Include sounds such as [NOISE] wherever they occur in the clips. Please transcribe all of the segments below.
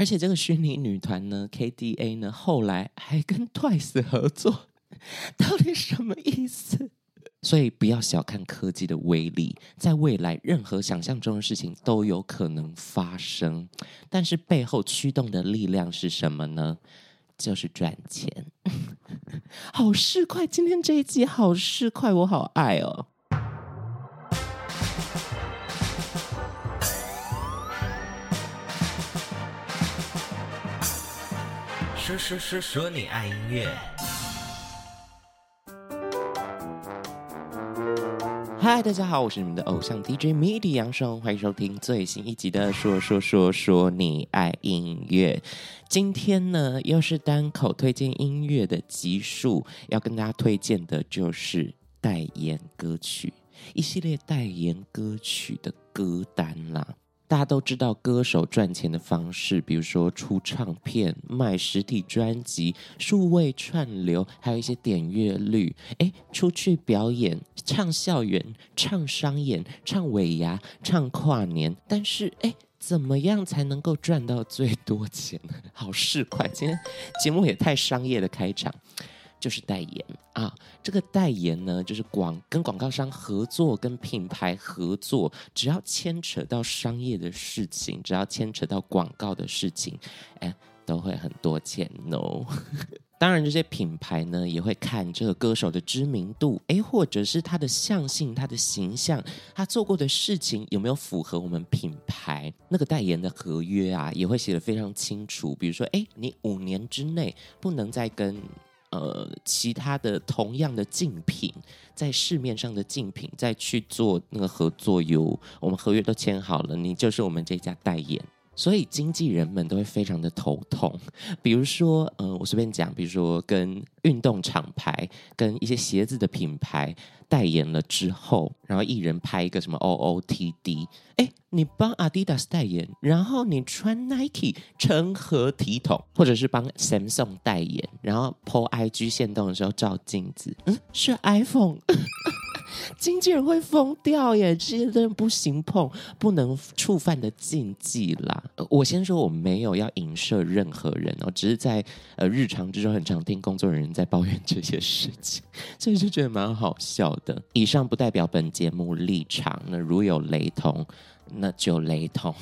而且这个虚拟女团呢，KDA 呢，后来还跟 Twice 合作，[LAUGHS] 到底什么意思？所以不要小看科技的威力，在未来任何想象中的事情都有可能发生。但是背后驱动的力量是什么呢？就是赚钱。[LAUGHS] 好市侩，今天这一集好市侩，我好爱哦。说说说说你爱音乐。嗨，大家好，我是你们的偶像 DJ MIDI 杨双，欢迎收听最新一集的《说说说说你爱音乐》。今天呢，又是单口推荐音乐的集数，要跟大家推荐的就是代言歌曲，一系列代言歌曲的歌单啦。大家都知道歌手赚钱的方式，比如说出唱片、卖实体专辑、数位串流，还有一些点阅率。哎，出去表演、唱校园、唱商演、唱尾牙、唱跨年。但是，哎，怎么样才能够赚到最多钱？好市侩，今天节目也太商业的开场。就是代言啊，这个代言呢，就是广跟广告商合作，跟品牌合作，只要牵扯到商业的事情，只要牵扯到广告的事情，哎，都会很多钱哦。[LAUGHS] 当然，这些品牌呢也会看这个歌手的知名度，哎，或者是他的相性、他的形象，他做过的事情有没有符合我们品牌那个代言的合约啊，也会写得非常清楚。比如说，哎，你五年之内不能再跟。呃，其他的同样的竞品，在市面上的竞品，再去做那个合作哟。我们合约都签好了，你就是我们这家代言，所以经纪人们都会非常的头痛。[LAUGHS] 比如说，呃，我随便讲，比如说跟运动厂牌、跟一些鞋子的品牌代言了之后，然后艺人拍一个什么 OOTD，哎。你帮 Adidas 代言，然后你穿 Nike 成何体统？或者是帮 Samsung 代言，然后 po IG 限动的时候照镜子，嗯，是 iPhone，[LAUGHS] 经纪人会疯掉耶！这些真的不行碰，不能触犯的禁忌啦。我先说，我没有要影射任何人哦，只是在呃日常之中很常听工作人员在抱怨这些事情，[LAUGHS] 所以就觉得蛮好笑的。以上不代表本节目立场，那如有雷同。那就雷同。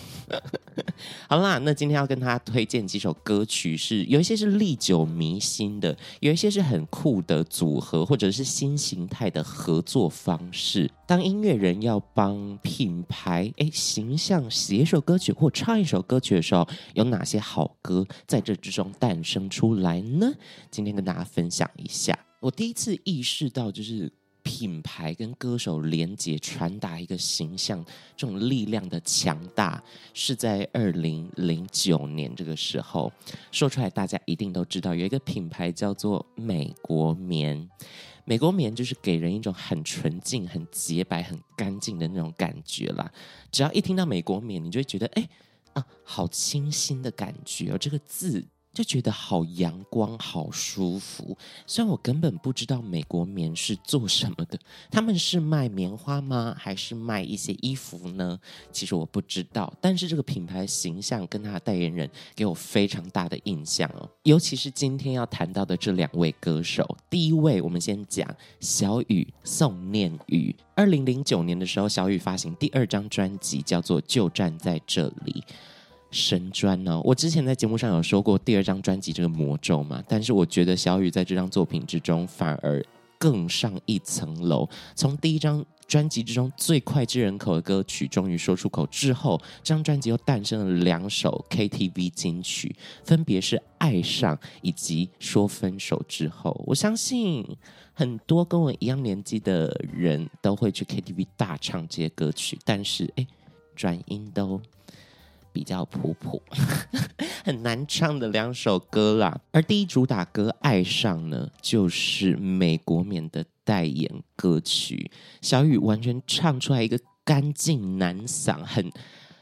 [LAUGHS] 好啦，那今天要跟大家推荐几首歌曲是，是有一些是历久弥新的，有一些是很酷的组合，或者是新形态的合作方式。当音乐人要帮品牌诶形象写一首歌曲或唱一首歌曲的时候，有哪些好歌在这之中诞生出来呢？今天跟大家分享一下。我第一次意识到，就是。品牌跟歌手连接，传达一个形象，这种力量的强大，是在二零零九年这个时候说出来，大家一定都知道，有一个品牌叫做美国棉。美国棉就是给人一种很纯净、很洁白、很干净的那种感觉啦。只要一听到美国棉，你就会觉得，哎啊，好清新的感觉哦，这个字。就觉得好阳光，好舒服。虽然我根本不知道美国棉是做什么的，他们是卖棉花吗？还是卖一些衣服呢？其实我不知道。但是这个品牌形象跟他的代言人给我非常大的印象哦。尤其是今天要谈到的这两位歌手，第一位我们先讲小雨宋念宇。二零零九年的时候，小雨发行第二张专辑，叫做《就站在这里》。神专呢、哦？我之前在节目上有说过第二张专辑这个魔咒嘛，但是我觉得小雨在这张作品之中反而更上一层楼。从第一张专辑之中最脍炙人口的歌曲终于说出口之后，这张专辑又诞生了两首 KTV 金曲，分别是《爱上》以及《说分手之后》。我相信很多跟我一样年纪的人都会去 KTV 大唱这些歌曲，但是哎，转音都。比较普普，[LAUGHS] 很难唱的两首歌啦。而第一主打歌《爱上》呢，就是美国棉的代言歌曲。小雨完全唱出来一个干净男嗓，很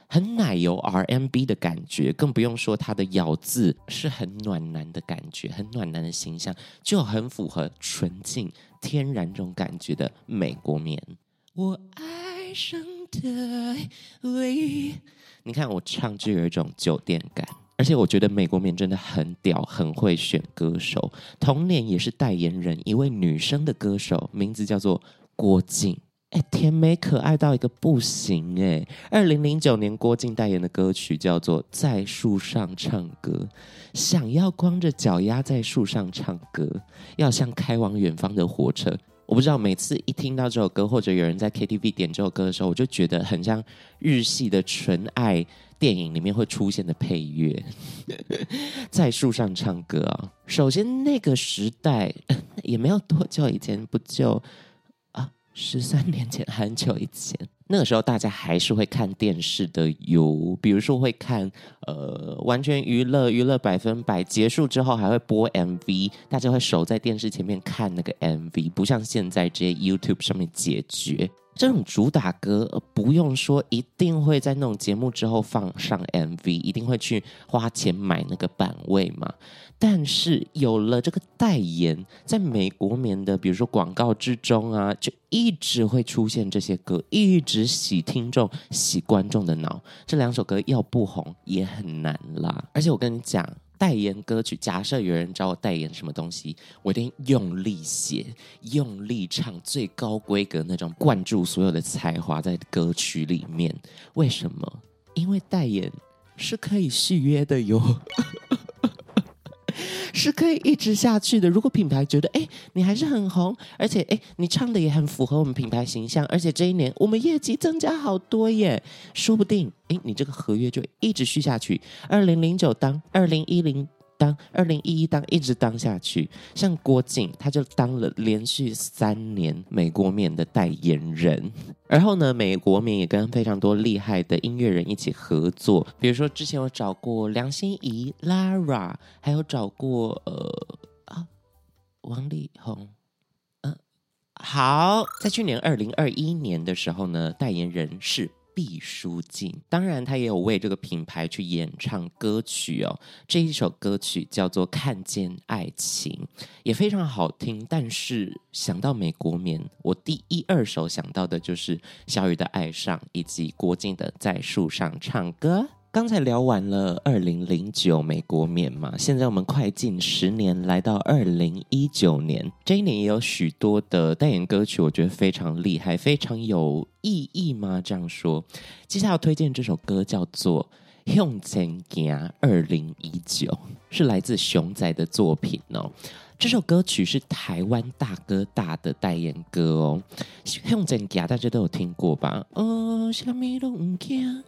很奶油 RMB 的感觉，更不用说他的咬字是很暖男的感觉，很暖男的形象，就很符合纯净天然这种感觉的美国棉。我爱上。的你看我唱就有一种酒店感，而且我觉得美国棉真的很屌，很会选歌手。同年也是代言人，一位女生的歌手，名字叫做郭静。哎，甜美可爱到一个不行哎！二零零九年郭静代言的歌曲叫做《在树上唱歌》，想要光着脚丫在树上唱歌，要像开往远方的火车。我不知道每次一听到这首歌，或者有人在 KTV 点这首歌的时候，我就觉得很像日系的纯爱电影里面会出现的配乐。[LAUGHS] 在树上唱歌啊！首先那个时代 [LAUGHS] 也没有多久以前，不就啊？十三年前，很久以前，那个时候大家还是会看电视的，有比如说会看呃完全娱乐娱乐百分百结束之后还会播 MV，大家会守在电视前面看那个 MV，不像现在这些 YouTube 上面解决。这种主打歌不用说，一定会在那种节目之后放上 MV，一定会去花钱买那个版位嘛。但是有了这个代言，在美国棉的，比如说广告之中啊，就一直会出现这些歌，一直洗听众、洗观众的脑。这两首歌要不红也很难啦。而且我跟你讲。代言歌曲，假设有人找我代言什么东西，我一定用力写、用力唱，最高规格那种，灌注所有的才华在歌曲里面。为什么？因为代言是可以续约的哟。是可以一直下去的。如果品牌觉得，哎，你还是很红，而且，哎，你唱的也很符合我们品牌形象，而且这一年我们业绩增加好多耶，说不定，哎，你这个合约就一直续下去。二零零九当二零一零。当二零一一当一直当下去，像郭靖，他就当了连续三年美国面的代言人。然后呢，美国面也跟非常多厉害的音乐人一起合作，比如说之前有找过梁心颐、Lara，还有找过呃啊王力宏。嗯、好，在去年二零二一年的时候呢，代言人是。毕书尽，当然他也有为这个品牌去演唱歌曲哦。这一首歌曲叫做《看见爱情》，也非常好听。但是想到美国棉，我第一二首想到的就是小雨的《爱上》以及郭静的《在树上唱歌》。刚才聊完了二零零九美国棉嘛，现在我们快进十年，来到二零一九年，这一年也有许多的代言歌曲，我觉得非常厉害，非常有意义吗？这样说，接下来要推荐这首歌叫做《向前行》，二零一九是来自熊仔的作品哦。这首歌曲是台湾大哥大的代言歌哦，《向前行》大家都有听过吧？哦，什么都不惊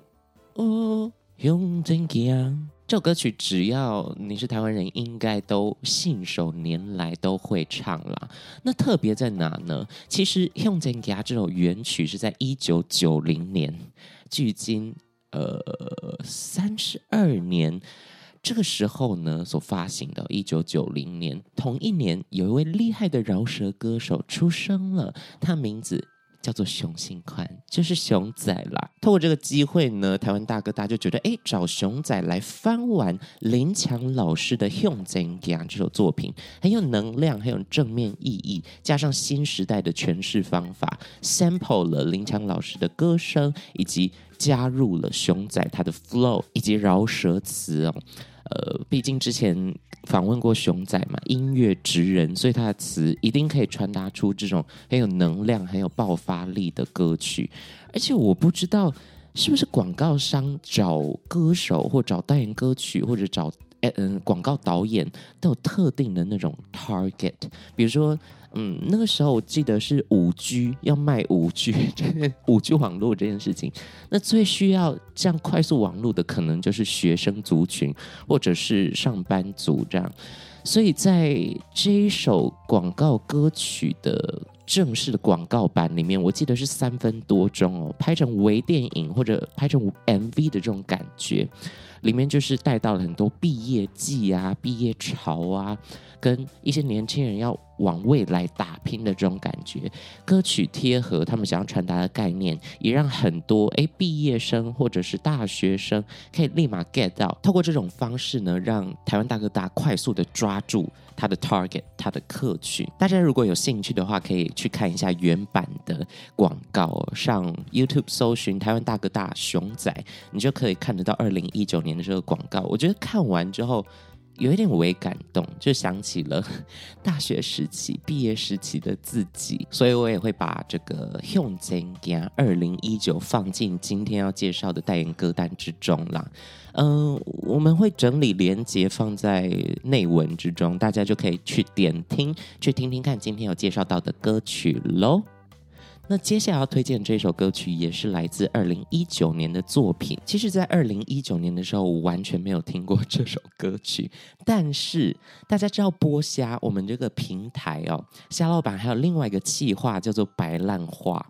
哦。用真讲，这首歌曲只要你是台湾人，应该都信手拈来，都会唱啦。那特别在哪呢？其实用真讲这首原曲是在一九九零年，距今呃三十二年，这个时候呢所发行的。一九九零年同一年，有一位厉害的饶舌歌手出生了，他名字。叫做熊心宽，就是熊仔啦。透过这个机会呢，台湾大哥大就觉得，哎，找熊仔来翻完林强老师的《向前行》这首作品，很有能量，很有正面意义，加上新时代的诠释方法，sample 了林强老师的歌声，以及加入了熊仔他的 flow 以及饶舌词哦。呃，毕竟之前访问过熊仔嘛，音乐直人，所以他的词一定可以传达出这种很有能量、很有爆发力的歌曲。而且我不知道是不是广告商找歌手或找代言歌曲，或者找嗯广告导演都有特定的那种 target，比如说。嗯，那个时候我记得是五 G 要卖五 G，[LAUGHS] 五 G 网络这件事情，那最需要这样快速网络的，可能就是学生族群或者是上班族这样。所以在这一首广告歌曲的正式的广告版里面，我记得是三分多钟哦，拍成微电影或者拍成 MV 的这种感觉，里面就是带到了很多毕业季啊、毕业潮啊。跟一些年轻人要往未来打拼的这种感觉，歌曲贴合他们想要传达的概念，也让很多诶毕业生或者是大学生可以立马 get 到。透过这种方式呢，让台湾大哥大快速的抓住他的 target，他的客群。大家如果有兴趣的话，可以去看一下原版的广告，上 YouTube 搜寻台湾大哥大熊仔，你就可以看得到二零一九年。的这个广告，我觉得看完之后。有一点微感动，就想起了 [LAUGHS] 大学时期、毕业时期的自己，所以我也会把这个《向前行》二零一九放进今天要介绍的代言歌单之中啦。嗯、我们会整理连接放在内文之中，大家就可以去点听，去听听看今天有介绍到的歌曲喽。那接下来要推荐这首歌曲，也是来自二零一九年的作品。其实，在二零一九年的时候，我完全没有听过这首歌曲。[LAUGHS] 但是，大家知道剥虾，我们这个平台哦，虾老板还有另外一个企划叫做“白烂画”，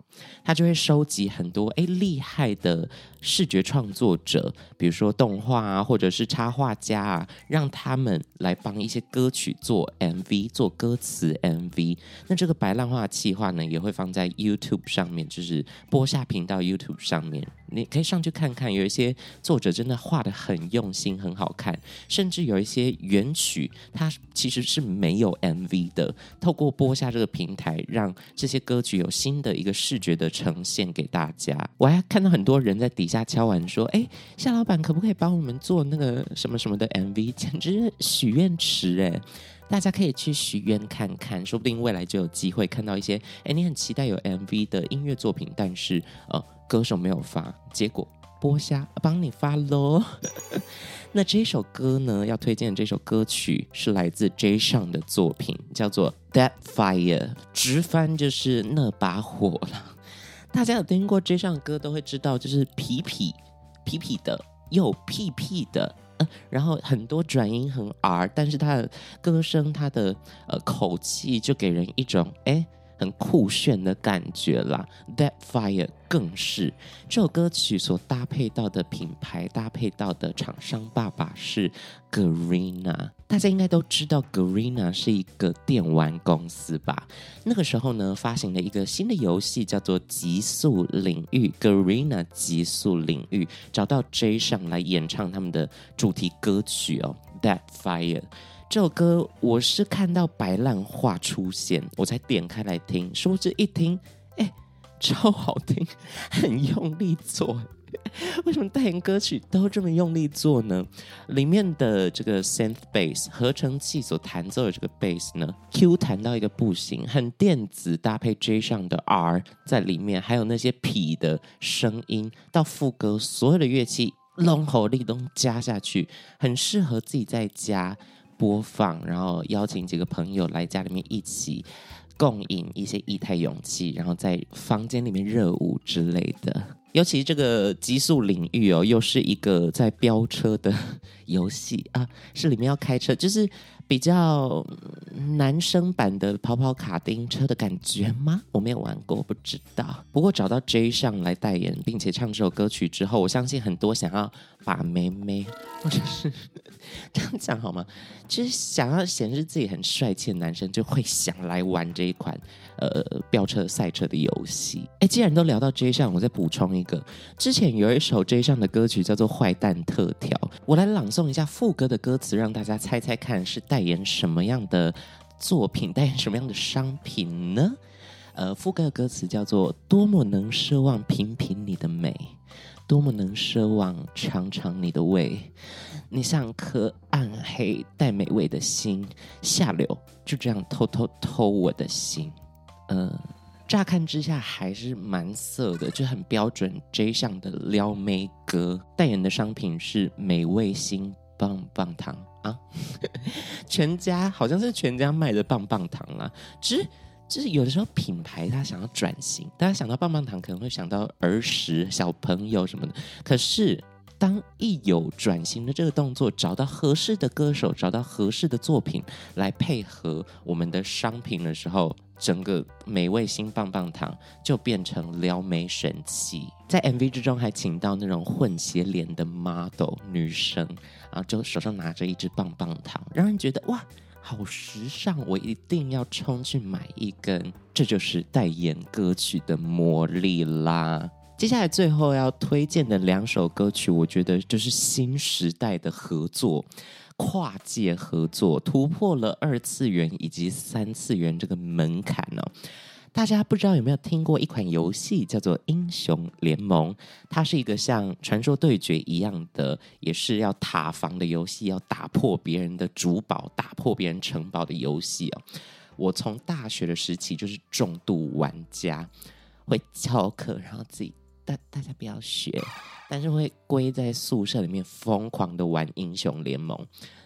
他就会收集很多诶厉害的视觉创作者，比如说动画啊，或者是插画家啊，让他们来帮一些歌曲做 MV，做歌词 MV。那这个“白烂画”企划呢，也会放在 YouTube。YouTube 上面就是播下频道，YouTube 上面你可以上去看看，有一些作者真的画得很用心，很好看，甚至有一些原曲它其实是没有 MV 的。透过播下这个平台，让这些歌曲有新的一个视觉的呈现给大家。我还看到很多人在底下敲完说：“哎，夏老板可不可以帮我们做那个什么什么的 MV？” 简直许愿池哎！大家可以去许愿看看，说不定未来就有机会看到一些，哎，你很期待有 MV 的音乐作品，但是呃，歌手没有发，结果剥虾帮你发喽。[LAUGHS] 那这首歌呢，要推荐的这首歌曲是来自 J 上的作品，叫做《That Fire》，直翻就是那把火了。[LAUGHS] 大家有听过 J 上的歌，都会知道，就是皮皮皮皮的，又屁屁的。然后很多转音很 R，但是他的歌声，他的呃口气就给人一种哎。很酷炫的感觉啦，That Fire 更是这首歌曲所搭配到的品牌，搭配到的厂商爸爸是 Garena。大家应该都知道 Garena 是一个电玩公司吧？那个时候呢，发行了一个新的游戏叫做《极速领域》，Garena 极速领域找到 J 上来演唱他们的主题歌曲哦，That Fire。这首歌我是看到白烂画出现，我才点开来听。殊不知一听，哎，超好听，[LAUGHS] 很用力做。[LAUGHS] 为什么代言歌曲都这么用力做呢？里面的这个 synth bass 合成器所弹奏的这个 bass 呢，Q 弹到一个不行，很电子，搭配 J 上的 R 在里面，还有那些痞的声音，到副歌所有的乐器龙吼力都加下去，很适合自己在家。播放，然后邀请几个朋友来家里面一起共饮一些液态勇气，然后在房间里面热舞之类的。尤其这个极速领域哦，又是一个在飙车的游戏啊，是里面要开车，就是。比较男生版的跑跑卡丁车的感觉吗？我没有玩过，不知道。不过找到 J 上来代言，并且唱这首歌曲之后，我相信很多想要把妹妹，或者是这样讲好吗？就是想要显示自己很帅气的男生，就会想来玩这一款呃飙车赛车的游戏。哎，既然都聊到 J 上，我再补充一那个，之前有一首 J 上的歌曲叫做《坏蛋特调》，我来朗诵一下副歌的歌词，让大家猜猜看是代言什么样的作品，代言什么样的商品呢？呃，副歌的歌词叫做“多么能奢望品品你的美，多么能奢望尝尝你的味，你像颗暗黑带美味的心，下流就这样偷偷偷我的心。”呃，乍看之下还是蛮色的，就很标准 J 上的撩妹歌。代言的商品是美味心棒棒糖。啊，[LAUGHS] 全家好像是全家卖的棒棒糖啦。其实，就是有的时候品牌他想要转型，大家想到棒棒糖可能会想到儿时小朋友什么的。可是，当一有转型的这个动作，找到合适的歌手，找到合适的作品来配合我们的商品的时候，整个美味新棒棒糖就变成撩妹神器。在 MV 之中还请到那种混血脸的 model 女生。啊，就手上拿着一支棒棒糖，让人觉得哇，好时尚！我一定要冲去买一根。这就是代言歌曲的魔力啦。接下来最后要推荐的两首歌曲，我觉得就是新时代的合作，跨界合作，突破了二次元以及三次元这个门槛哦。大家不知道有没有听过一款游戏叫做《英雄联盟》？它是一个像《传说对决》一样的，也是要塔防的游戏，要打破别人的主堡、打破别人城堡的游戏哦。我从大学的时期就是重度玩家，会翘课，然后自己大大家不要学，但是会归在宿舍里面疯狂的玩《英雄联盟》。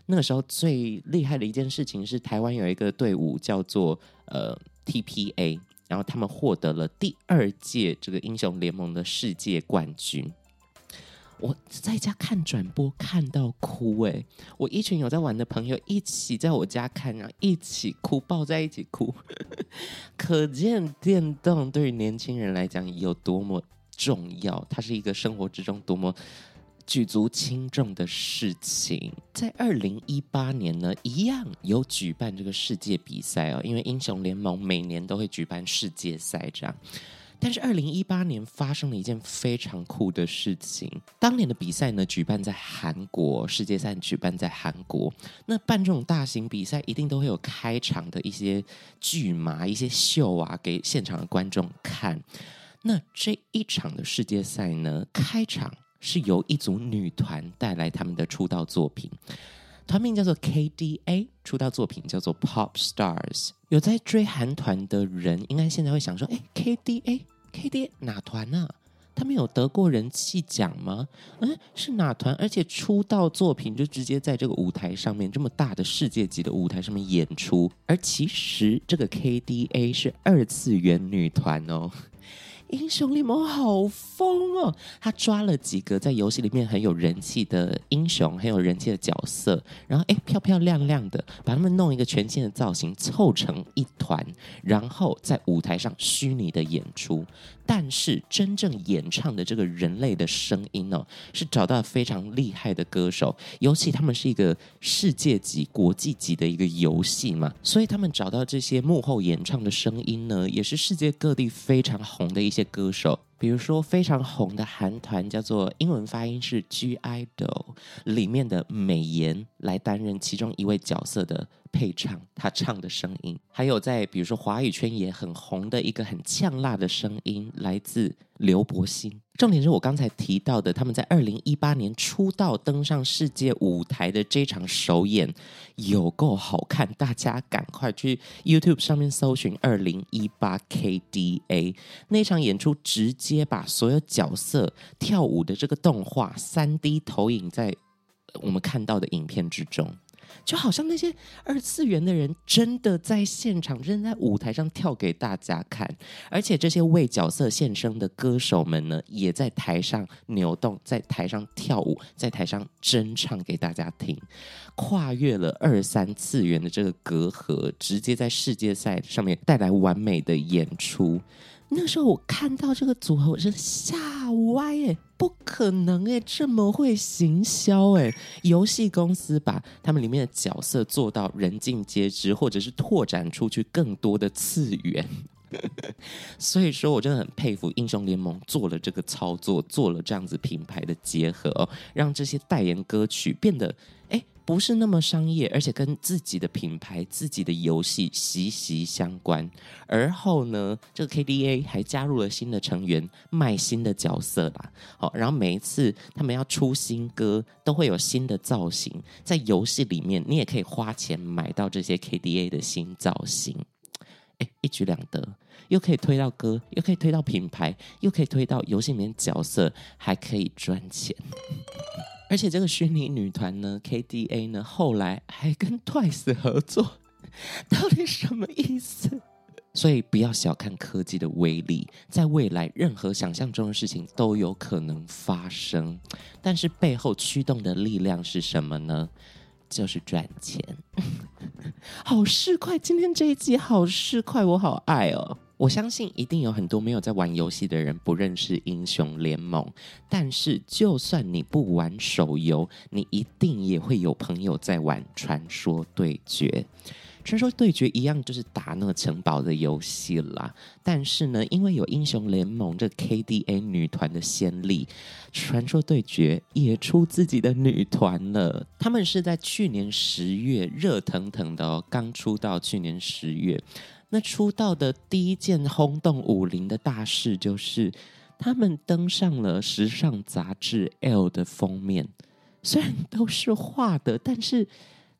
那个时候最厉害的一件事情是，台湾有一个队伍叫做呃 TPA。然后他们获得了第二届这个英雄联盟的世界冠军。我在家看转播看到哭哎！我一群有在玩的朋友一起在我家看，然后一起哭，抱在一起哭。[LAUGHS] 可见电动对于年轻人来讲有多么重要，它是一个生活之中多么。举足轻重的事情，在二零一八年呢，一样有举办这个世界比赛哦。因为英雄联盟每年都会举办世界赛这样，但是二零一八年发生了一件非常酷的事情。当年的比赛呢，举办在韩国，世界赛举办在韩国。那办这种大型比赛，一定都会有开场的一些剧码、一些秀啊，给现场的观众看。那这一场的世界赛呢，开场。是由一组女团带来他们的出道作品，团名叫做 KDA，出道作品叫做 Pop Stars。有在追韩团的人，应该现在会想说：哎，KDA，KDA 哪团啊？他们有得过人气奖吗？嗯，是哪团？而且出道作品就直接在这个舞台上面，这么大的世界级的舞台上面演出。而其实这个 KDA 是二次元女团哦。英雄联盟好疯哦！他抓了几个在游戏里面很有人气的英雄，很有人气的角色，然后哎，漂漂亮亮的把他们弄一个全新的造型，凑成一团，然后在舞台上虚拟的演出。但是真正演唱的这个人类的声音呢、哦，是找到非常厉害的歌手，尤其他们是一个世界级、国际级的一个游戏嘛，所以他们找到这些幕后演唱的声音呢，也是世界各地非常红的一些歌手。比如说非常红的韩团叫做英文发音是 (G)I-DLE，里面的美颜来担任其中一位角色的配唱，他唱的声音，还有在比如说华语圈也很红的一个很呛辣的声音，来自刘柏辛。重点是我刚才提到的，他们在二零一八年出道登上世界舞台的这场首演有够好看，大家赶快去 YouTube 上面搜寻二零一八 KDA 那场演出，直接把所有角色跳舞的这个动画三 D 投影在我们看到的影片之中。就好像那些二次元的人真的在现场，真的在舞台上跳给大家看，而且这些为角色献声的歌手们呢，也在台上扭动，在台上跳舞，在台上真唱给大家听，跨越了二三次元的这个隔阂，直接在世界赛上面带来完美的演出。那时候我看到这个组合，我真的吓歪耶！不可能哎，这么会行销哎！游戏公司把他们里面的角色做到人尽皆知，或者是拓展出去更多的次元。[LAUGHS] 所以说我真的很佩服英雄联盟做了这个操作，做了这样子品牌的结合哦，让这些代言歌曲变得哎。不是那么商业，而且跟自己的品牌、自己的游戏息息相关。而后呢，这个 KDA 还加入了新的成员，卖新的角色啦。好，然后每一次他们要出新歌，都会有新的造型。在游戏里面，你也可以花钱买到这些 KDA 的新造型。哎，一举两得，又可以推到歌，又可以推到品牌，又可以推到游戏里面角色，还可以赚钱。而且这个虚拟女团呢，KDA 呢，后来还跟 Twice 合作，到底什么意思？所以不要小看科技的威力，在未来任何想象中的事情都有可能发生。但是背后驱动的力量是什么呢？就是赚钱。[LAUGHS] 好市侩，今天这一集好市侩，我好爱哦。我相信一定有很多没有在玩游戏的人不认识英雄联盟，但是就算你不玩手游，你一定也会有朋友在玩传说对决。传说对决一样就是打那个城堡的游戏啦，但是呢，因为有英雄联盟这 KDA 女团的先例，传说对决也出自己的女团了。他们是在去年十月热腾腾的哦，刚出道，去年十月。那出道的第一件轰动武林的大事，就是他们登上了时尚杂志《L》的封面。虽然都是画的，但是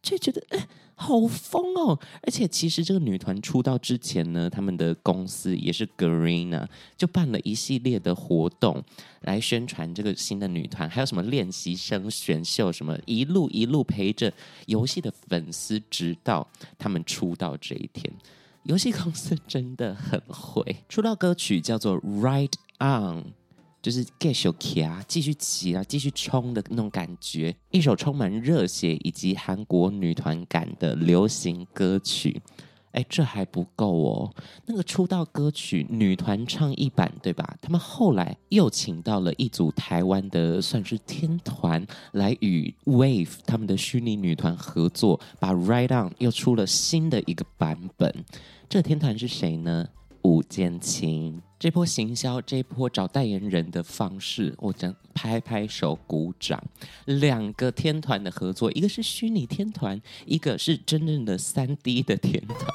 却觉得哎，好疯哦！而且其实这个女团出道之前呢，他们的公司也是 Garena，就办了一系列的活动来宣传这个新的女团，还有什么练习生选秀，什么一路一路陪着游戏的粉丝，直到他们出道这一天。游戏公司真的很会，出道歌曲叫做《Ride On》。就是 get your key 啊，继续骑啊，继续冲的那种感觉，一首充满热血以及韩国女团感的流行歌曲。哎，这还不够哦，那个出道歌曲女团唱一版，对吧？他们后来又请到了一组台湾的算是天团来与 Wave 他们的虚拟女团合作，把 Ride On 又出了新的一个版本。这天团是谁呢？五坚情，这波行销，这波找代言人的方式，我讲拍拍手鼓掌。两个天团的合作，一个是虚拟天团，一个是真正的三 D 的天团，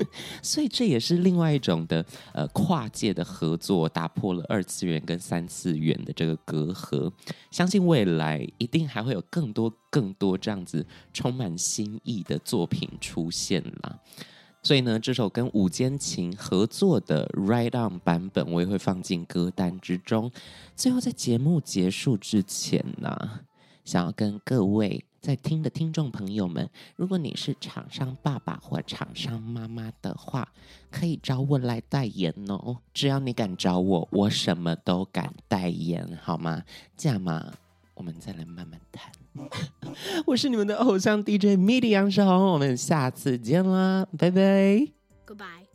[LAUGHS] 所以这也是另外一种的呃跨界的合作，打破了二次元跟三次元的这个隔阂。相信未来一定还会有更多更多这样子充满新意的作品出现啦。所以呢，这首跟五坚情合作的《Ride On》版本，我也会放进歌单之中。最后，在节目结束之前呢，想要跟各位在听的听众朋友们，如果你是厂商爸爸或厂商妈妈的话，可以找我来代言哦。只要你敢找我，我什么都敢代言，好吗？这样嘛，我们再来慢慢谈。我是你们的偶像 DJ MIDI 杨世宏，我们下次见啦，拜拜。Goodbye。